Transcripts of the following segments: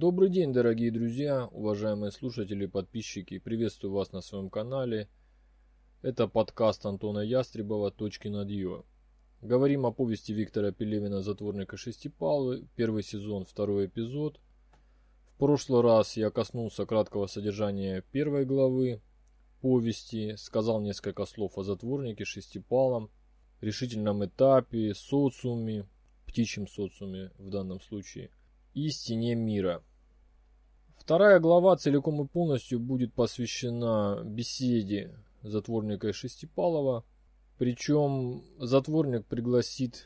Добрый день, дорогие друзья, уважаемые слушатели и подписчики. Приветствую вас на своем канале. Это подкаст Антона Ястребова «Точки над Ё». Говорим о повести Виктора Пелевина «Затворника Шестипалвы», первый сезон, второй эпизод. В прошлый раз я коснулся краткого содержания первой главы повести, сказал несколько слов о затворнике Шестипалом, решительном этапе, социуме, птичьем социуме в данном случае, и стене мира. Вторая глава целиком и полностью будет посвящена беседе затворника Шестипалова. Причем затворник пригласит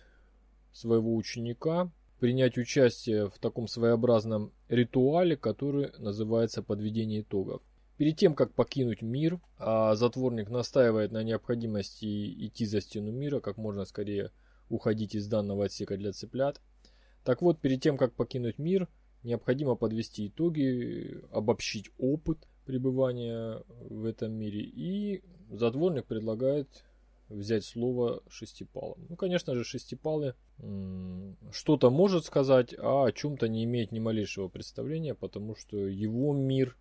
своего ученика принять участие в таком своеобразном ритуале, который называется подведение итогов. Перед тем, как покинуть мир, а затворник настаивает на необходимости идти за стену мира, как можно скорее уходить из данного отсека для цыплят. Так вот, перед тем, как покинуть мир, необходимо подвести итоги, обобщить опыт пребывания в этом мире. И затворник предлагает взять слово шестипалым. Ну, конечно же, шестипалы что-то может сказать, а о чем-то не имеет ни малейшего представления, потому что его мир,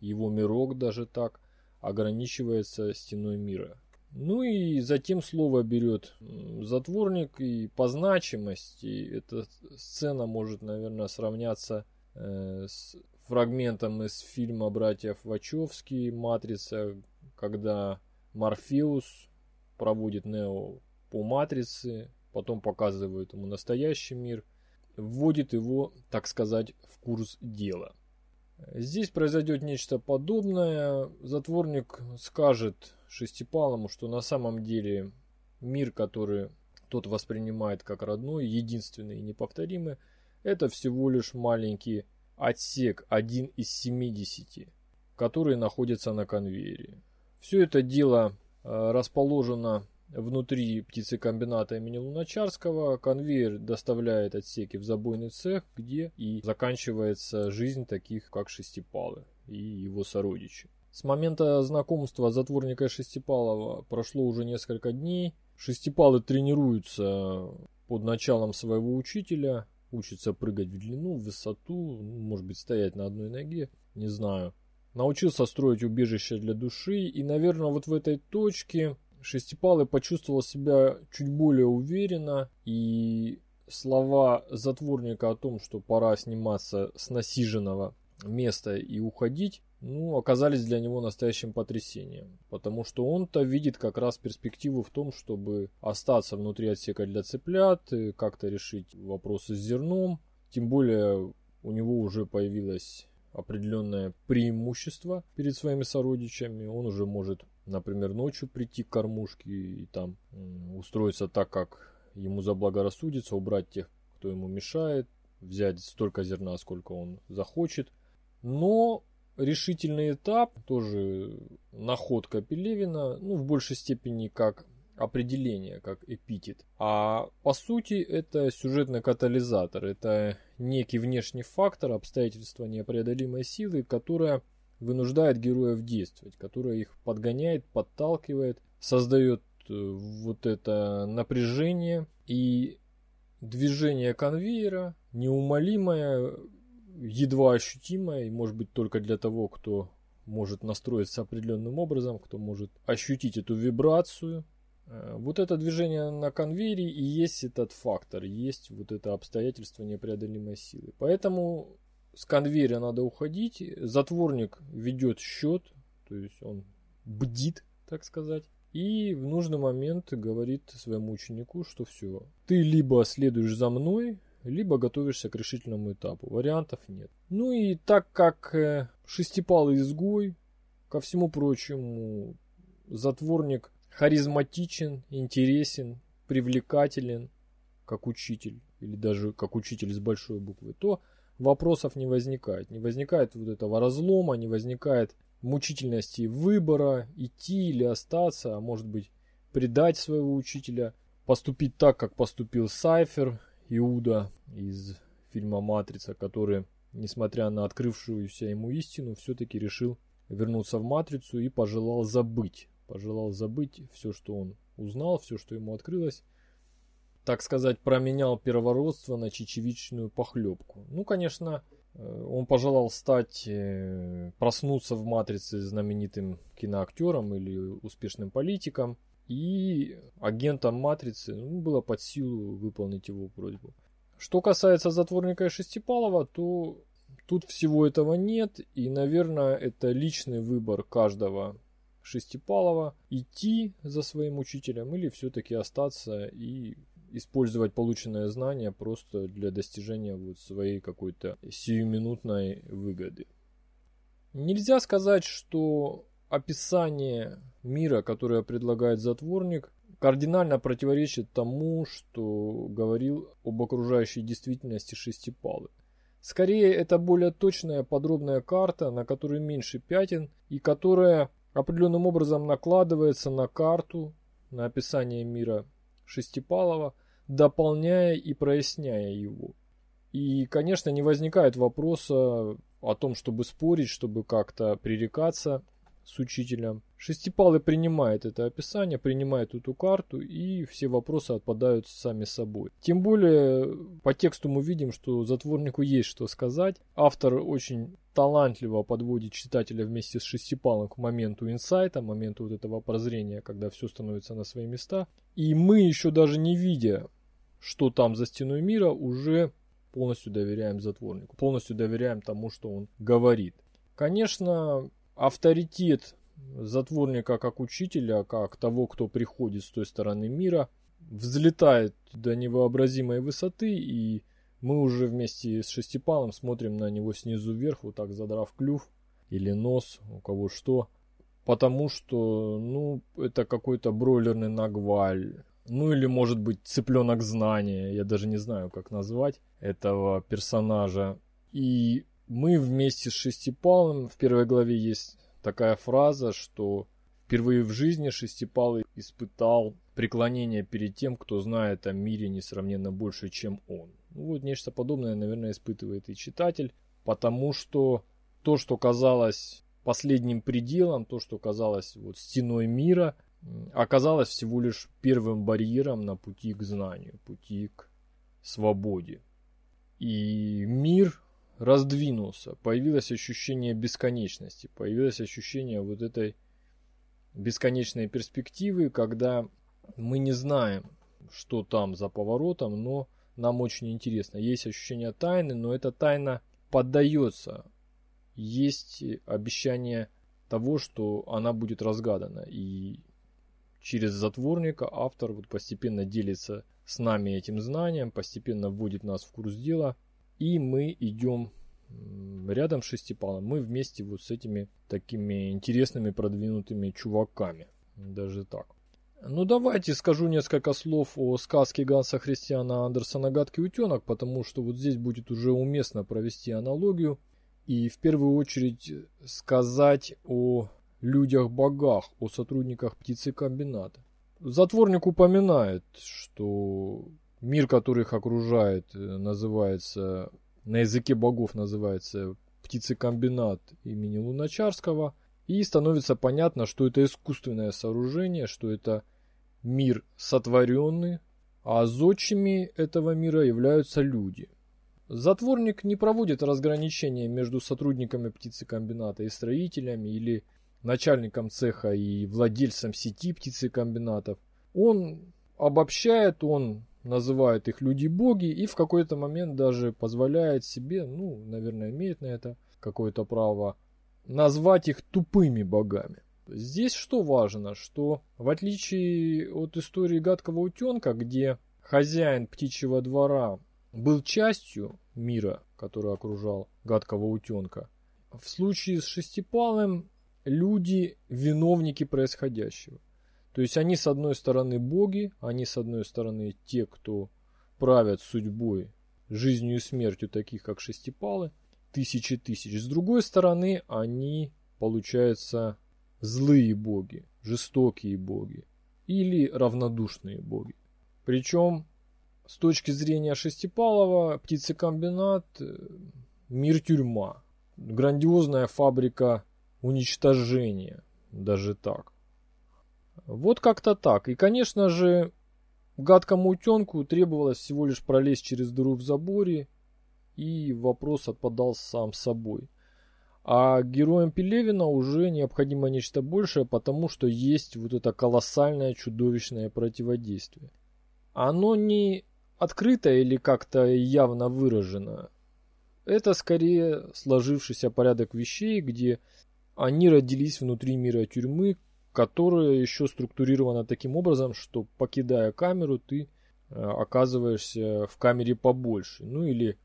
его мирок даже так, ограничивается стеной мира. Ну и затем слово берет затворник, и по значимости эта сцена может, наверное, сравняться э, с фрагментом из фильма «Братьев Вачовски» «Матрица», когда Морфеус проводит Нео по матрице, потом показывает ему настоящий мир, вводит его, так сказать, в курс дела. Здесь произойдет нечто подобное. Затворник скажет Шестипалому, что на самом деле мир, который тот воспринимает как родной, единственный и неповторимый, это всего лишь маленький отсек, один из 70, который находится на конвейере. Все это дело э, расположено внутри птицекомбината имени Луначарского. Конвейер доставляет отсеки в забойный цех, где и заканчивается жизнь таких, как Шестипалы и его сородичи. С момента знакомства затворника Шестипалова прошло уже несколько дней. Шестипалы тренируются под началом своего учителя, учатся прыгать в длину, в высоту, может быть стоять на одной ноге, не знаю научился строить убежище для души, и, наверное, вот в этой точке Шестипалый почувствовал себя чуть более уверенно, и слова затворника о том, что пора сниматься с насиженного места и уходить, ну, оказались для него настоящим потрясением. Потому что он-то видит как раз перспективу в том, чтобы остаться внутри отсека для цыплят, как-то решить вопросы с зерном. Тем более у него уже появилась определенное преимущество перед своими сородичами. Он уже может, например, ночью прийти к кормушке и там устроиться так, как ему заблагорассудится, убрать тех, кто ему мешает, взять столько зерна, сколько он захочет. Но решительный этап, тоже находка Пелевина, ну, в большей степени как определение, как эпитет. А по сути это сюжетный катализатор, это некий внешний фактор, обстоятельства непреодолимой силы, которая вынуждает героев действовать, которая их подгоняет, подталкивает, создает э, вот это напряжение и движение конвейера, неумолимое, едва ощутимое, и может быть только для того, кто может настроиться определенным образом, кто может ощутить эту вибрацию, Э, вот это движение на конвейере и есть этот фактор, есть вот это обстоятельство непреодолимой силы. Поэтому с конвейера надо уходить, затворник ведет счет, то есть он бдит, так сказать. И в нужный момент говорит своему ученику, что все, ты либо следуешь за мной, либо готовишься к решительному этапу. Вариантов нет. Ну и так как э, шестипалый изгой, ко всему прочему, затворник харизматичен, интересен, привлекателен, как учитель, или даже как учитель с большой буквы, то вопросов не возникает. Не возникает вот этого разлома, не возникает мучительности выбора, идти или остаться, а может быть предать своего учителя, поступить так, как поступил Сайфер, Иуда из фильма «Матрица», который, несмотря на открывшуюся ему истину, все-таки решил вернуться в Матрицу и пожелал забыть пожелал забыть все, что он узнал, все, что ему открылось. Так сказать, променял первородство на чечевичную похлебку. Ну, конечно, э, он пожелал стать, э, проснуться в «Матрице» знаменитым киноактером или успешным политиком. И агентам «Матрицы» ну, было под силу выполнить его просьбу. Что касается затворника Шестипалова, то тут всего этого нет. И, наверное, это личный выбор каждого Шестипалова идти за своим учителем или все-таки остаться и использовать полученное знание просто для достижения вот своей какой-то сиюминутной выгоды. Нельзя сказать, что описание мира, которое предлагает затворник, кардинально противоречит тому, что говорил об окружающей действительности Шестипалы. Скорее, это более точная подробная карта, на которой меньше пятен и которая определенным образом накладывается на карту, на описание мира Шестипалова, дополняя и проясняя его. И, конечно, не возникает вопроса о том, чтобы спорить, чтобы как-то пререкаться с учителем. Шестипалый принимает это описание, принимает эту карту, и все вопросы отпадают сами собой. Тем более, по тексту мы видим, что затворнику есть что сказать. Автор очень талантливо подводит читателя вместе с Шестипалым к моменту инсайта, моменту вот этого прозрения, когда все становится на свои места. И мы еще даже не видя, что там за стеной мира, уже полностью доверяем затворнику, полностью доверяем тому, что он говорит. Конечно, авторитет затворника как учителя, как того, кто приходит с той стороны мира, взлетает до невообразимой высоты, и мы уже вместе с Шестипалом смотрим на него снизу вверх, вот так задрав клюв или нос, у кого что, потому что, ну, это какой-то бройлерный нагваль, ну или может быть цыпленок знания, я даже не знаю, как назвать этого персонажа. И мы вместе с Шестипалым, в первой главе есть такая фраза, что впервые в жизни Шестипалый испытал преклонение перед тем, кто знает о мире несравненно больше, чем он. Ну, вот нечто подобное, наверное, испытывает и читатель, потому что то, что казалось последним пределом, то, что казалось вот стеной мира, оказалось всего лишь первым барьером на пути к знанию, пути к свободе. И мир раздвинулся, появилось ощущение бесконечности, появилось ощущение вот этой бесконечной перспективы, когда мы не знаем, что там за поворотом, но нам очень интересно. Есть ощущение тайны, но эта тайна поддается. Есть обещание того, что она будет разгадана. И через затворника автор вот постепенно делится с нами этим знанием, постепенно вводит нас в курс дела – и мы идем рядом с шестипалом. Мы вместе вот с этими такими интересными продвинутыми чуваками. Даже так. Ну давайте скажу несколько слов о сказке Ганса Христиана Андерсона «Гадкий утенок», потому что вот здесь будет уже уместно провести аналогию и в первую очередь сказать о людях-богах, о сотрудниках птицекомбината. Затворник упоминает, что Мир, который их окружает, э, называется, на языке богов называется птицекомбинат имени Луначарского. И становится понятно, что это искусственное сооружение, что это мир сотворенный, а зодчими этого мира являются люди. Затворник не проводит разграничения между сотрудниками птицекомбината и строителями или начальником цеха и владельцем сети птицекомбинатов. Он обобщает, он называют их люди-боги и в какой-то момент даже позволяет себе, ну, наверное, имеет на это какое-то право, назвать их тупыми богами. Здесь что важно, что в отличие от истории гадкого утенка, где хозяин птичьего двора был частью мира, который окружал гадкого утенка, в случае с шестипалым люди виновники происходящего. То есть они с одной стороны боги, они с одной стороны те, кто правят судьбой, жизнью и смертью таких, как шестипалы, тысячи тысяч. С другой стороны, они, получается, злые боги, жестокие боги или равнодушные боги. Причем, с точки зрения Шестипалова, птицекомбинат э, – мир тюрьма, грандиозная фабрика уничтожения, даже так. Вот как-то так. И, конечно же, Гадкому утенку требовалось всего лишь пролезть через дыру в заборе, и вопрос отпадал сам собой. А героям Пелевина уже необходимо нечто большее, потому что есть вот это колоссальное чудовищное противодействие. Оно не открыто или как-то явно выражено. Это скорее сложившийся порядок вещей, где они родились внутри мира тюрьмы, которая еще структурирована таким образом, что покидая камеру, ты э, оказываешься в камере побольше. Ну или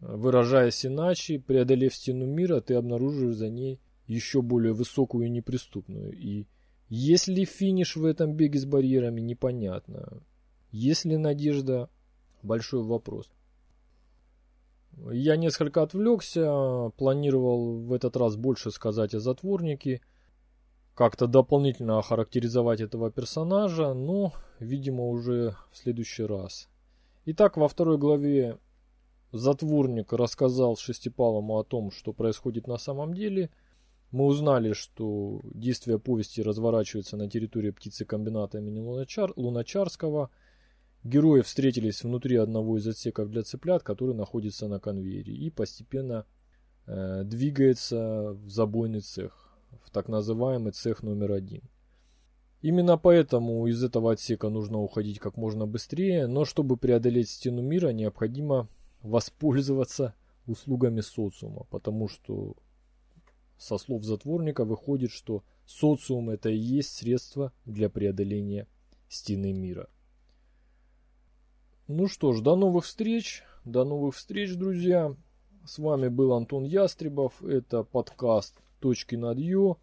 Выражаясь иначе, преодолев стену мира, ты обнаруживаешь за ней еще более высокую и неприступную. И если финиш в этом беге с барьерами, непонятно. Есть ли надежда? Большой вопрос. Я несколько отвлекся, планировал в этот раз больше сказать о затворнике, как-то дополнительно охарактеризовать этого персонажа, но, видимо, уже в следующий раз. Итак, во второй главе затворник рассказал Шестипалому о том, что происходит на самом деле. Мы узнали, что действие повести разворачивается на территории птицекомбината имени Луначар, Луначарского. Герои встретились внутри одного из отсеков для цыплят, который находится на конвейере, и постепенно э, двигается в забойный цех, в так называемый цех номер один. Именно поэтому из этого отсека нужно уходить как можно быстрее, но чтобы преодолеть стену мира, необходимо воспользоваться услугами социума, потому что со слов затворника выходит, что социум это и есть средство для преодоления стены мира. Ну что ж, до новых встреч, до новых встреч, друзья. С вами был Антон Ястребов, это подкаст «Точки над Ё»,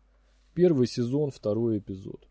первый сезон, второй эпизод.